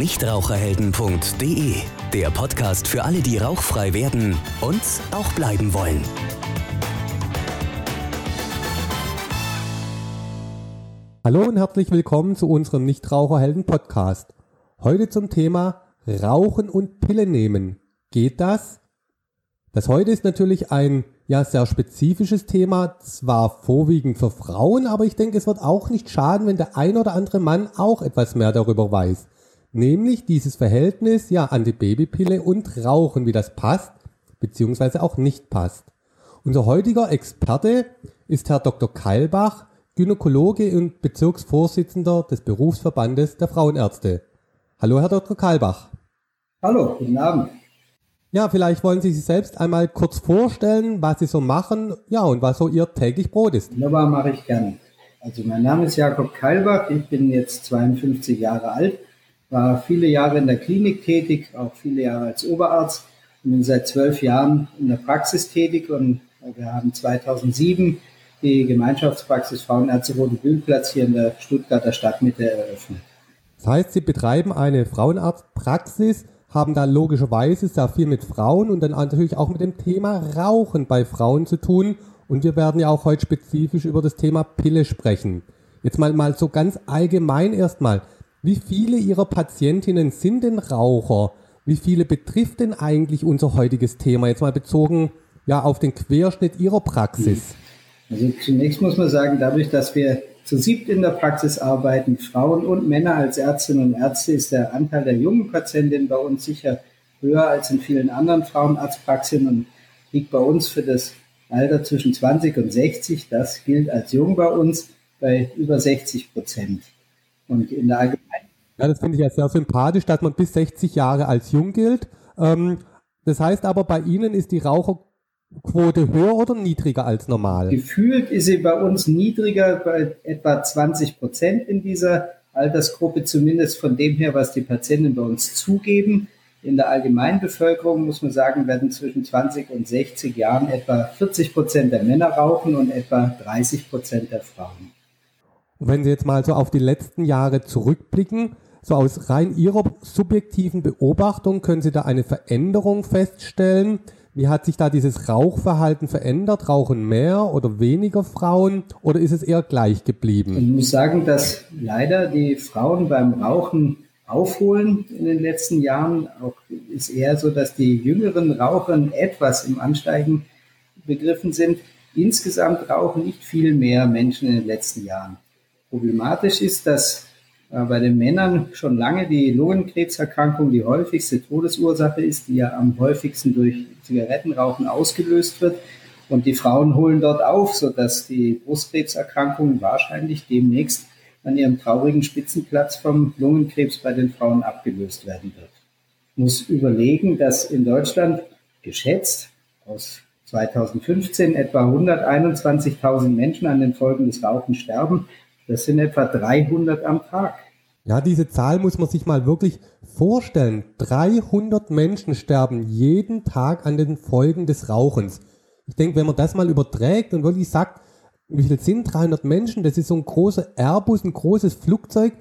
nichtraucherhelden.de, der Podcast für alle, die rauchfrei werden und auch bleiben wollen. Hallo und herzlich willkommen zu unserem Nichtraucherhelden Podcast. Heute zum Thema Rauchen und Pille nehmen. Geht das? Das heute ist natürlich ein ja sehr spezifisches Thema, zwar vorwiegend für Frauen, aber ich denke, es wird auch nicht schaden, wenn der ein oder andere Mann auch etwas mehr darüber weiß. Nämlich dieses Verhältnis ja an die Babypille und Rauchen, wie das passt, beziehungsweise auch nicht passt. Unser heutiger Experte ist Herr Dr. Keilbach, Gynäkologe und Bezirksvorsitzender des Berufsverbandes der Frauenärzte. Hallo, Herr Dr. Keilbach. Hallo, guten Abend. Ja, vielleicht wollen Sie sich selbst einmal kurz vorstellen, was Sie so machen, ja, und was so Ihr täglich Brot ist. Wunderbar, mache ich gerne. Also mein Name ist Jakob Keilbach, ich bin jetzt 52 Jahre alt, war viele Jahre in der Klinik tätig, auch viele Jahre als Oberarzt und bin seit zwölf Jahren in der Praxis tätig und wir haben 2007 die Gemeinschaftspraxis Frauenärzte Rote Bühlplatz hier in der Stuttgarter Stadtmitte eröffnet. Das heißt, Sie betreiben eine Frauenarztpraxis, haben da logischerweise sehr viel mit Frauen und dann natürlich auch mit dem Thema Rauchen bei Frauen zu tun. Und wir werden ja auch heute spezifisch über das Thema Pille sprechen. Jetzt mal, mal so ganz allgemein erstmal. Wie viele Ihrer Patientinnen sind denn Raucher? Wie viele betrifft denn eigentlich unser heutiges Thema? Jetzt mal bezogen ja auf den Querschnitt Ihrer Praxis. Also zunächst muss man sagen, dadurch, dass wir zu siebt in der Praxis arbeiten Frauen und Männer als Ärztinnen und Ärzte, ist der Anteil der jungen Patientinnen bei uns sicher höher als in vielen anderen Frauenarztpraxen und liegt bei uns für das Alter zwischen 20 und 60, das gilt als jung bei uns, bei über 60 Prozent. Und in der Allgemeinheit. Ja, das finde ich ja sehr sympathisch, dass man bis 60 Jahre als jung gilt. Ähm, das heißt aber, bei Ihnen ist die Raucher Quote höher oder niedriger als normal? Gefühlt ist sie bei uns niedriger, bei etwa 20 Prozent in dieser Altersgruppe, zumindest von dem her, was die Patienten bei uns zugeben. In der Allgemeinbevölkerung muss man sagen, werden zwischen 20 und 60 Jahren etwa 40 Prozent der Männer rauchen und etwa 30 Prozent der Frauen. Wenn Sie jetzt mal so auf die letzten Jahre zurückblicken, so aus rein Ihrer subjektiven Beobachtung, können Sie da eine Veränderung feststellen? Wie hat sich da dieses Rauchverhalten verändert? Rauchen mehr oder weniger Frauen oder ist es eher gleich geblieben? Ich muss sagen, dass leider die Frauen beim Rauchen aufholen in den letzten Jahren. Auch ist eher so, dass die jüngeren Raucher etwas im Ansteigen begriffen sind. Insgesamt rauchen nicht viel mehr Menschen in den letzten Jahren. Problematisch ist, dass äh, bei den Männern schon lange die Lungenkrebserkrankung die häufigste Todesursache ist, die ja am häufigsten durch Zigarettenrauchen ausgelöst wird. Und die Frauen holen dort auf, sodass die Brustkrebserkrankung wahrscheinlich demnächst an ihrem traurigen Spitzenplatz vom Lungenkrebs bei den Frauen abgelöst werden wird. Ich muss überlegen, dass in Deutschland geschätzt aus 2015 etwa 121.000 Menschen an den Folgen des Rauchens sterben. Das sind etwa 300 am Tag. Ja, diese Zahl muss man sich mal wirklich vorstellen. 300 Menschen sterben jeden Tag an den Folgen des Rauchens. Ich denke, wenn man das mal überträgt und wirklich sagt, wie viel sind 300 Menschen? Das ist so ein großer Airbus, ein großes Flugzeug,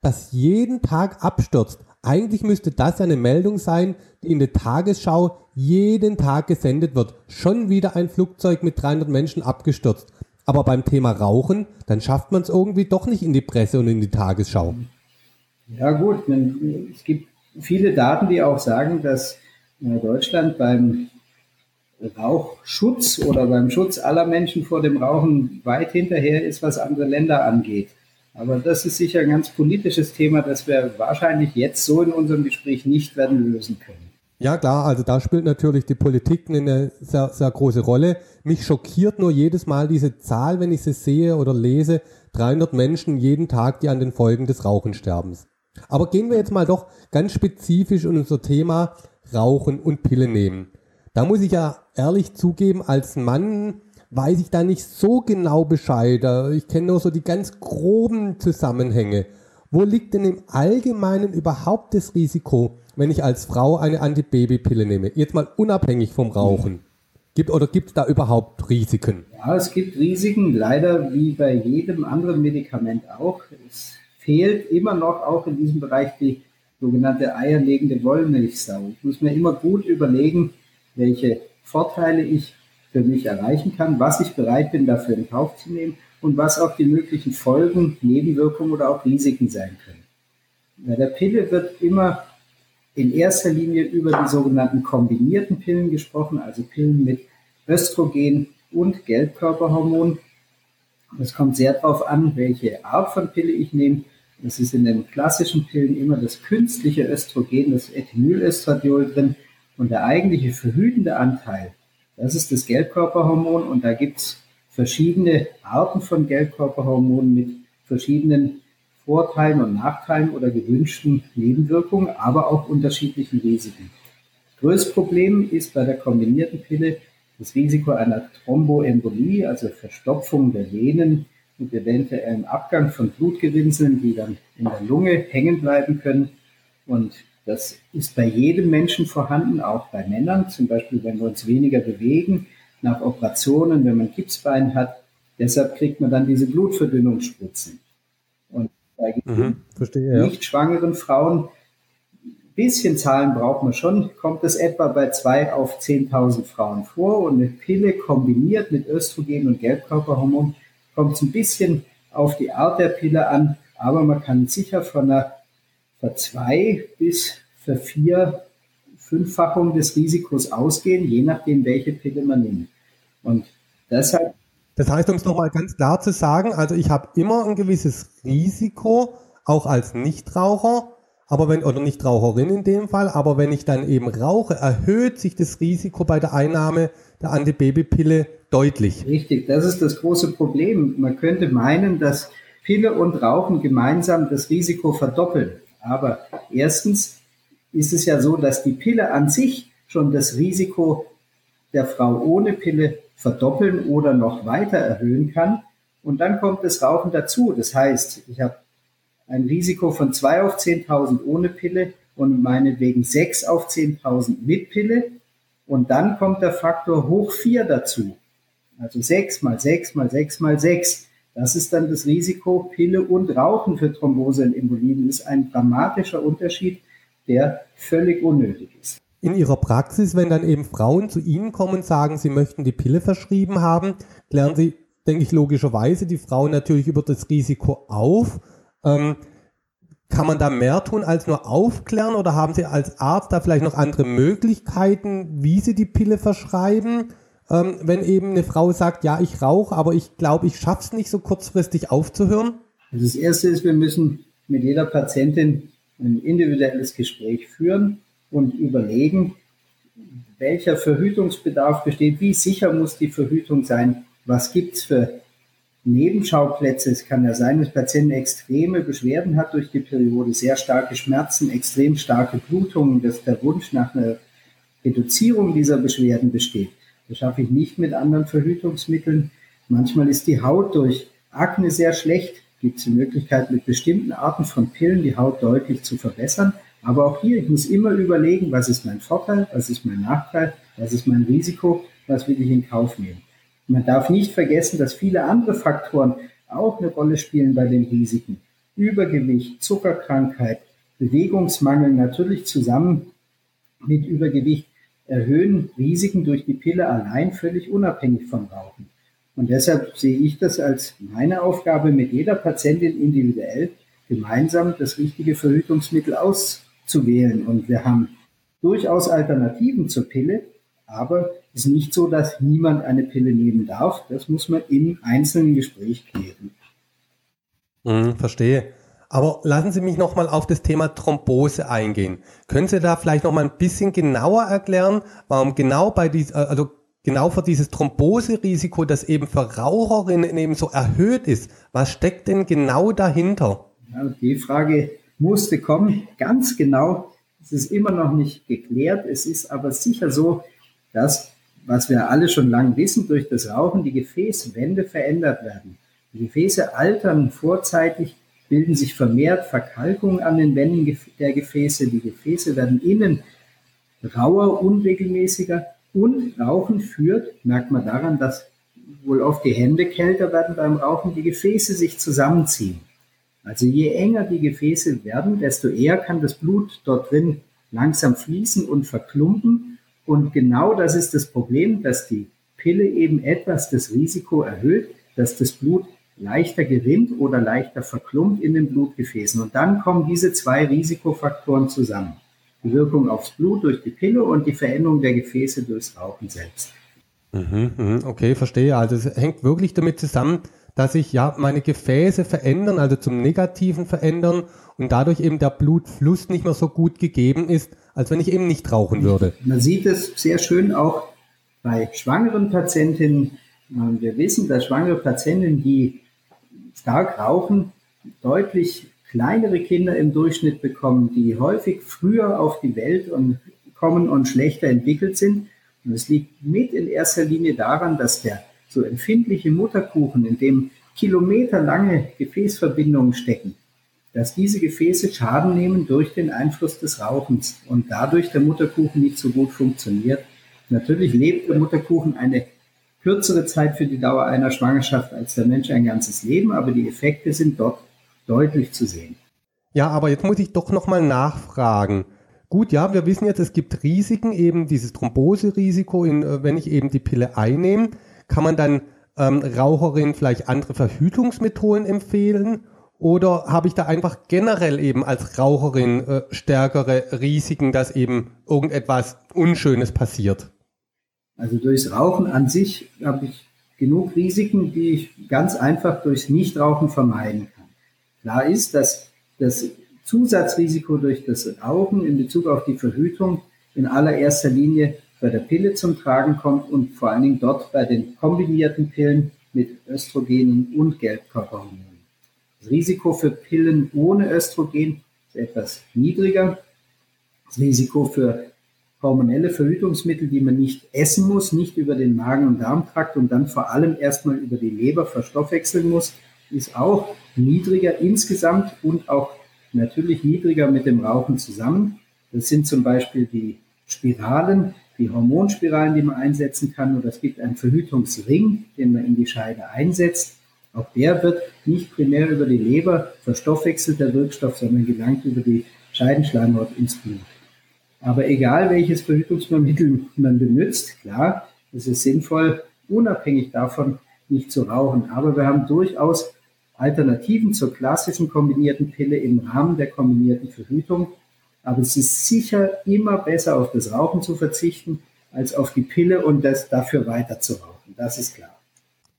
das jeden Tag abstürzt. Eigentlich müsste das eine Meldung sein, die in der Tagesschau jeden Tag gesendet wird. Schon wieder ein Flugzeug mit 300 Menschen abgestürzt. Aber beim Thema Rauchen, dann schafft man es irgendwie doch nicht in die Presse und in die Tagesschau. Ja gut, es gibt viele Daten, die auch sagen, dass äh, Deutschland beim Rauchschutz oder beim Schutz aller Menschen vor dem Rauchen weit hinterher ist, was andere Länder angeht. Aber das ist sicher ein ganz politisches Thema, das wir wahrscheinlich jetzt so in unserem Gespräch nicht werden lösen können. Ja klar, also da spielt natürlich die Politik eine sehr, sehr große Rolle. Mich schockiert nur jedes Mal diese Zahl, wenn ich sie sehe oder lese, 300 Menschen jeden Tag, die an den Folgen des Rauchensterbens. Aber gehen wir jetzt mal doch ganz spezifisch in unser Thema Rauchen und Pille nehmen. Da muss ich ja ehrlich zugeben, als Mann weiß ich da nicht so genau Bescheid. Ich kenne nur so die ganz groben Zusammenhänge. Wo liegt denn im Allgemeinen überhaupt das Risiko, wenn ich als Frau eine Antibabypille nehme? Jetzt mal unabhängig vom Rauchen. Gibt oder gibt es da überhaupt Risiken? Ja, es gibt Risiken, leider wie bei jedem anderen Medikament auch. Es fehlt immer noch auch in diesem Bereich die sogenannte eierlegende Wollmilchsau. Ich muss mir immer gut überlegen, welche Vorteile ich für mich erreichen kann, was ich bereit bin, dafür in Kauf zu nehmen und was auch die möglichen Folgen, Nebenwirkungen oder auch Risiken sein können. Bei der Pille wird immer in erster Linie über die sogenannten kombinierten Pillen gesprochen, also Pillen mit Östrogen und Gelbkörperhormon. Es kommt sehr darauf an, welche Art von Pille ich nehme. Das ist in den klassischen Pillen immer das künstliche Östrogen, das Ethynylöstradiol drin. Und der eigentliche verhütende Anteil, das ist das Gelbkörperhormon. Und da gibt es verschiedene Arten von Gelbkörperhormonen mit verschiedenen Vorteilen und Nachteilen oder gewünschten Nebenwirkungen, aber auch unterschiedlichen Risiken. Das größte Problem ist bei der kombinierten Pille das Risiko einer Thromboembolie, also Verstopfung der Venen mit eventuellem Abgang von Blutgerinnseln, die dann in der Lunge hängen bleiben können. Und das ist bei jedem Menschen vorhanden, auch bei Männern, zum Beispiel wenn wir uns weniger bewegen, nach Operationen, wenn man Gipsbein hat. Deshalb kriegt man dann diese Blutverdünnungsspritzen. Bei mhm, verstehe, nicht schwangeren Frauen bisschen Zahlen braucht man schon, kommt es etwa bei zwei auf 10.000 Frauen vor und eine Pille kombiniert mit Östrogen und Gelbkörperhormon kommt es ein bisschen auf die Art der Pille an, aber man kann sicher von einer Verzwei- bis Vervier-, Fünffachung des Risikos ausgehen, je nachdem, welche Pille man nimmt. Und deshalb. Das heißt, um es nochmal ganz klar zu sagen, also ich habe immer ein gewisses Risiko, auch als Nichtraucher, aber wenn, oder Nichtraucherin in dem Fall, aber wenn ich dann eben rauche, erhöht sich das Risiko bei der Einnahme der Antibabypille deutlich. Richtig, das ist das große Problem. Man könnte meinen, dass Pille und Rauchen gemeinsam das Risiko verdoppeln. Aber erstens ist es ja so, dass die Pille an sich schon das Risiko der Frau ohne Pille verdoppeln oder noch weiter erhöhen kann. Und dann kommt das Rauchen dazu. Das heißt, ich habe ein Risiko von 2 auf 10.000 ohne Pille und meinetwegen 6 auf 10.000 mit Pille. Und dann kommt der Faktor hoch 4 dazu. Also 6 mal 6 mal 6 mal 6. Das ist dann das Risiko Pille und Rauchen für Thrombose und Embolien. Das ist ein dramatischer Unterschied, der völlig unnötig ist. In Ihrer Praxis, wenn dann eben Frauen zu Ihnen kommen und sagen, sie möchten die Pille verschrieben haben, klären Sie, denke ich, logischerweise die Frauen natürlich über das Risiko auf ähm, kann man da mehr tun als nur aufklären oder haben Sie als Arzt da vielleicht noch andere Möglichkeiten, wie Sie die Pille verschreiben? Ähm, wenn eben eine Frau sagt, ja, ich rauche, aber ich glaube, ich schaffe es nicht so kurzfristig aufzuhören? Also das Erste ist, wir müssen mit jeder Patientin ein individuelles Gespräch führen und überlegen, welcher Verhütungsbedarf besteht, wie sicher muss die Verhütung sein, was gibt es für Nebenschauplätze. Es kann ja sein, dass Patienten extreme Beschwerden hat durch die Periode, sehr starke Schmerzen, extrem starke Blutungen, dass der Wunsch nach einer Reduzierung dieser Beschwerden besteht. Das schaffe ich nicht mit anderen Verhütungsmitteln. Manchmal ist die Haut durch Akne sehr schlecht. Gibt es die Möglichkeit, mit bestimmten Arten von Pillen die Haut deutlich zu verbessern. Aber auch hier, ich muss immer überlegen, was ist mein Vorteil, was ist mein Nachteil, was ist mein Risiko, was will ich in Kauf nehmen. Man darf nicht vergessen, dass viele andere Faktoren auch eine Rolle spielen bei den Risiken. Übergewicht, Zuckerkrankheit, Bewegungsmangel natürlich zusammen mit Übergewicht erhöhen Risiken durch die Pille allein völlig unabhängig vom Rauchen. Und deshalb sehe ich das als meine Aufgabe, mit jeder Patientin individuell gemeinsam das richtige Verhütungsmittel auszuwählen. Und wir haben durchaus Alternativen zur Pille, aber es ist nicht so, dass niemand eine Pille nehmen darf. Das muss man im einzelnen Gespräch klären. Hm, verstehe. Aber lassen Sie mich nochmal auf das Thema Thrombose eingehen. Können Sie da vielleicht nochmal ein bisschen genauer erklären, warum genau bei dies, äh, also genau für dieses Thromboserisiko, das eben für Raucherinnen eben so erhöht ist, was steckt denn genau dahinter? Ja, die Frage musste kommen. Ganz genau es ist immer noch nicht geklärt. Es ist aber sicher so, dass, was wir alle schon lange wissen, durch das Rauchen die Gefäßwände verändert werden. Die Gefäße altern vorzeitig, bilden sich vermehrt Verkalkungen an den Wänden der Gefäße. Die Gefäße werden innen rauer, unregelmäßiger und Rauchen führt, merkt man daran, dass wohl oft die Hände kälter werden beim Rauchen, die Gefäße sich zusammenziehen. Also je enger die Gefäße werden, desto eher kann das Blut dort drin langsam fließen und verklumpen. Und genau das ist das Problem, dass die Pille eben etwas das Risiko erhöht, dass das Blut leichter gerinnt oder leichter verklumpt in den Blutgefäßen. Und dann kommen diese zwei Risikofaktoren zusammen. Die Wirkung aufs Blut durch die Pille und die Veränderung der Gefäße durchs Rauchen selbst. Mhm, mhm, okay, verstehe. Also es hängt wirklich damit zusammen, dass sich ja meine Gefäße verändern, also zum Negativen verändern und dadurch eben der Blutfluss nicht mehr so gut gegeben ist, als wenn ich eben nicht rauchen würde. Man sieht es sehr schön auch bei schwangeren Patientinnen. Wir wissen, dass schwangere Patientinnen, die stark rauchen, deutlich kleinere Kinder im Durchschnitt bekommen, die häufig früher auf die Welt und kommen und schlechter entwickelt sind. Und es liegt mit in erster Linie daran, dass der so empfindliche Mutterkuchen, in dem kilometerlange Gefäßverbindungen stecken, dass diese Gefäße Schaden nehmen durch den Einfluss des Rauchens und dadurch der Mutterkuchen nicht so gut funktioniert. Natürlich lebt der Mutterkuchen eine kürzere Zeit für die Dauer einer Schwangerschaft als der Mensch ein ganzes Leben, aber die Effekte sind dort deutlich zu sehen. Ja, aber jetzt muss ich doch nochmal nachfragen. Gut, ja, wir wissen jetzt, es gibt Risiken, eben dieses Thromboserisiko, in, äh, wenn ich eben die Pille einnehme. Kann man dann ähm, Raucherinnen vielleicht andere Verhütungsmethoden empfehlen? Oder habe ich da einfach generell eben als Raucherin äh, stärkere Risiken, dass eben irgendetwas Unschönes passiert? Also durchs Rauchen an sich habe ich genug Risiken, die ich ganz einfach durchs Nichtrauchen vermeiden kann. Klar ist, dass das Zusatzrisiko durch das Rauchen in Bezug auf die Verhütung in allererster Linie bei der Pille zum Tragen kommt und vor allen Dingen dort bei den kombinierten Pillen mit Östrogenen und Gelbkörperhormonen. Das Risiko für Pillen ohne Östrogen ist etwas niedriger. Das Risiko für hormonelle Verhütungsmittel, die man nicht essen muss, nicht über den Magen- und Darmtrakt und dann vor allem erstmal über die Leber verstoffwechseln muss, ist auch niedriger insgesamt und auch natürlich niedriger mit dem Rauchen zusammen. Das sind zum Beispiel die Spiralen, die Hormonspiralen, die man einsetzen kann, oder es gibt einen Verhütungsring, den man in die Scheide einsetzt. Auch der wird nicht primär über die Leber verstoffwechselt, der Wirkstoff, sondern gelangt über die Scheidenschleimhaut ins Blut. Aber egal welches Verhütungsmittel man benutzt, klar, es ist sinnvoll, unabhängig davon nicht zu rauchen. Aber wir haben durchaus Alternativen zur klassischen kombinierten Pille im Rahmen der kombinierten Verhütung. Aber es ist sicher immer besser, auf das Rauchen zu verzichten, als auf die Pille und das dafür weiter zu rauchen. Das ist klar.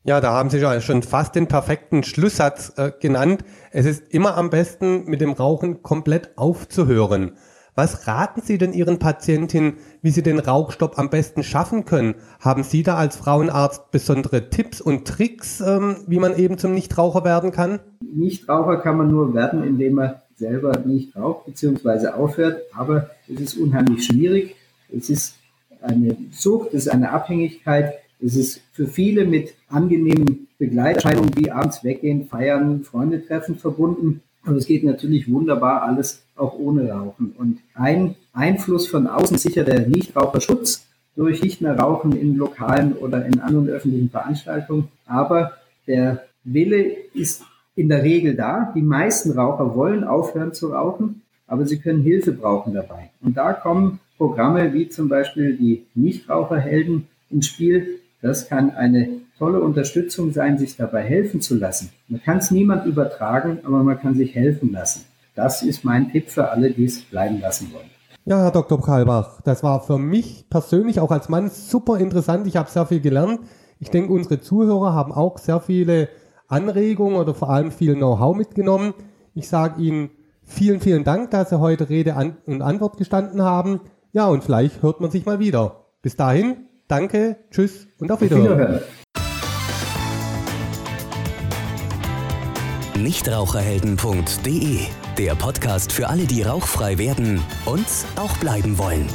Ja, da haben Sie schon fast den perfekten Schlusssatz äh, genannt. Es ist immer am besten, mit dem Rauchen komplett aufzuhören. Was raten Sie denn Ihren Patientinnen, wie sie den Rauchstopp am besten schaffen können? Haben Sie da als Frauenarzt besondere Tipps und Tricks, ähm, wie man eben zum Nichtraucher werden kann? Nichtraucher kann man nur werden, indem man selber nicht raucht bzw. aufhört, aber es ist unheimlich schwierig. Es ist eine Sucht, es ist eine Abhängigkeit. Es ist für viele mit angenehmen Begleiterscheinungen wie abends weggehen, feiern, Freunde treffen verbunden. Aber es geht natürlich wunderbar alles auch ohne Rauchen. Und ein Einfluss von außen sicher der Nichtraucherschutz durch nicht mehr Rauchen in Lokalen oder in anderen öffentlichen Veranstaltungen. Aber der Wille ist in der Regel da. Die meisten Raucher wollen aufhören zu rauchen, aber sie können Hilfe brauchen dabei. Und da kommen Programme wie zum Beispiel die Nichtraucherhelden ins Spiel. Das kann eine tolle Unterstützung sein, sich dabei helfen zu lassen. Man kann es niemand übertragen, aber man kann sich helfen lassen. Das ist mein Tipp für alle, die es bleiben lassen wollen. Ja, Herr Dr. Kalbach, das war für mich persönlich auch als Mann super interessant. Ich habe sehr viel gelernt. Ich denke, unsere Zuhörer haben auch sehr viele Anregungen oder vor allem viel Know-how mitgenommen. Ich sage Ihnen vielen, vielen Dank, dass Sie heute Rede und Antwort gestanden haben. Ja, und vielleicht hört man sich mal wieder. Bis dahin, danke, tschüss und auf Wiederhören. Auf Wiederhören. Nichtraucherhelden.de, der Podcast für alle, die rauchfrei werden und auch bleiben wollen.